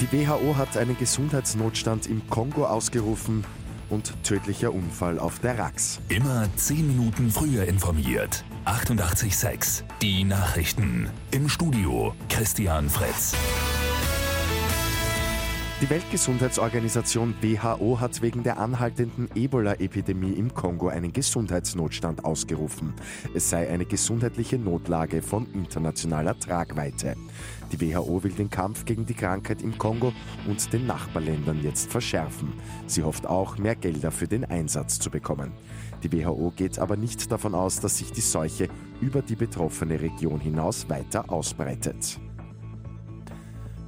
Die WHO hat einen Gesundheitsnotstand im Kongo ausgerufen und tödlicher Unfall auf der Rax. Immer 10 Minuten früher informiert. 88.6 Die Nachrichten. Im Studio Christian Fritz. Die Weltgesundheitsorganisation WHO hat wegen der anhaltenden Ebola-Epidemie im Kongo einen Gesundheitsnotstand ausgerufen. Es sei eine gesundheitliche Notlage von internationaler Tragweite. Die WHO will den Kampf gegen die Krankheit im Kongo und den Nachbarländern jetzt verschärfen. Sie hofft auch, mehr Gelder für den Einsatz zu bekommen. Die WHO geht aber nicht davon aus, dass sich die Seuche über die betroffene Region hinaus weiter ausbreitet.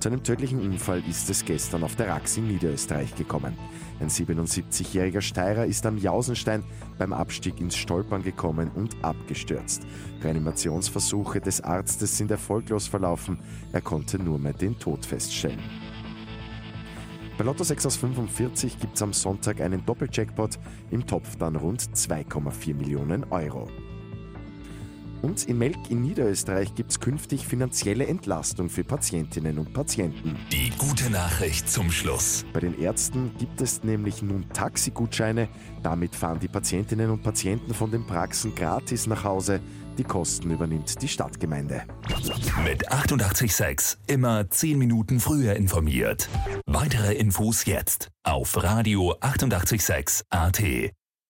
Zu einem tödlichen Unfall ist es gestern auf der Rax in Niederösterreich gekommen. Ein 77-jähriger Steirer ist am Jausenstein beim Abstieg ins Stolpern gekommen und abgestürzt. Reanimationsversuche des Arztes sind erfolglos verlaufen. Er konnte nur mehr den Tod feststellen. Bei Lotto 6 aus 45 gibt es am Sonntag einen Doppeljackpot, im Topf dann rund 2,4 Millionen Euro. Und in Melk in Niederösterreich gibt es künftig finanzielle Entlastung für Patientinnen und Patienten. Die gute Nachricht zum Schluss. Bei den Ärzten gibt es nämlich nun Taxigutscheine. Damit fahren die Patientinnen und Patienten von den Praxen gratis nach Hause. Die Kosten übernimmt die Stadtgemeinde. Mit 886 immer 10 Minuten früher informiert. Weitere Infos jetzt auf Radio 886 AT.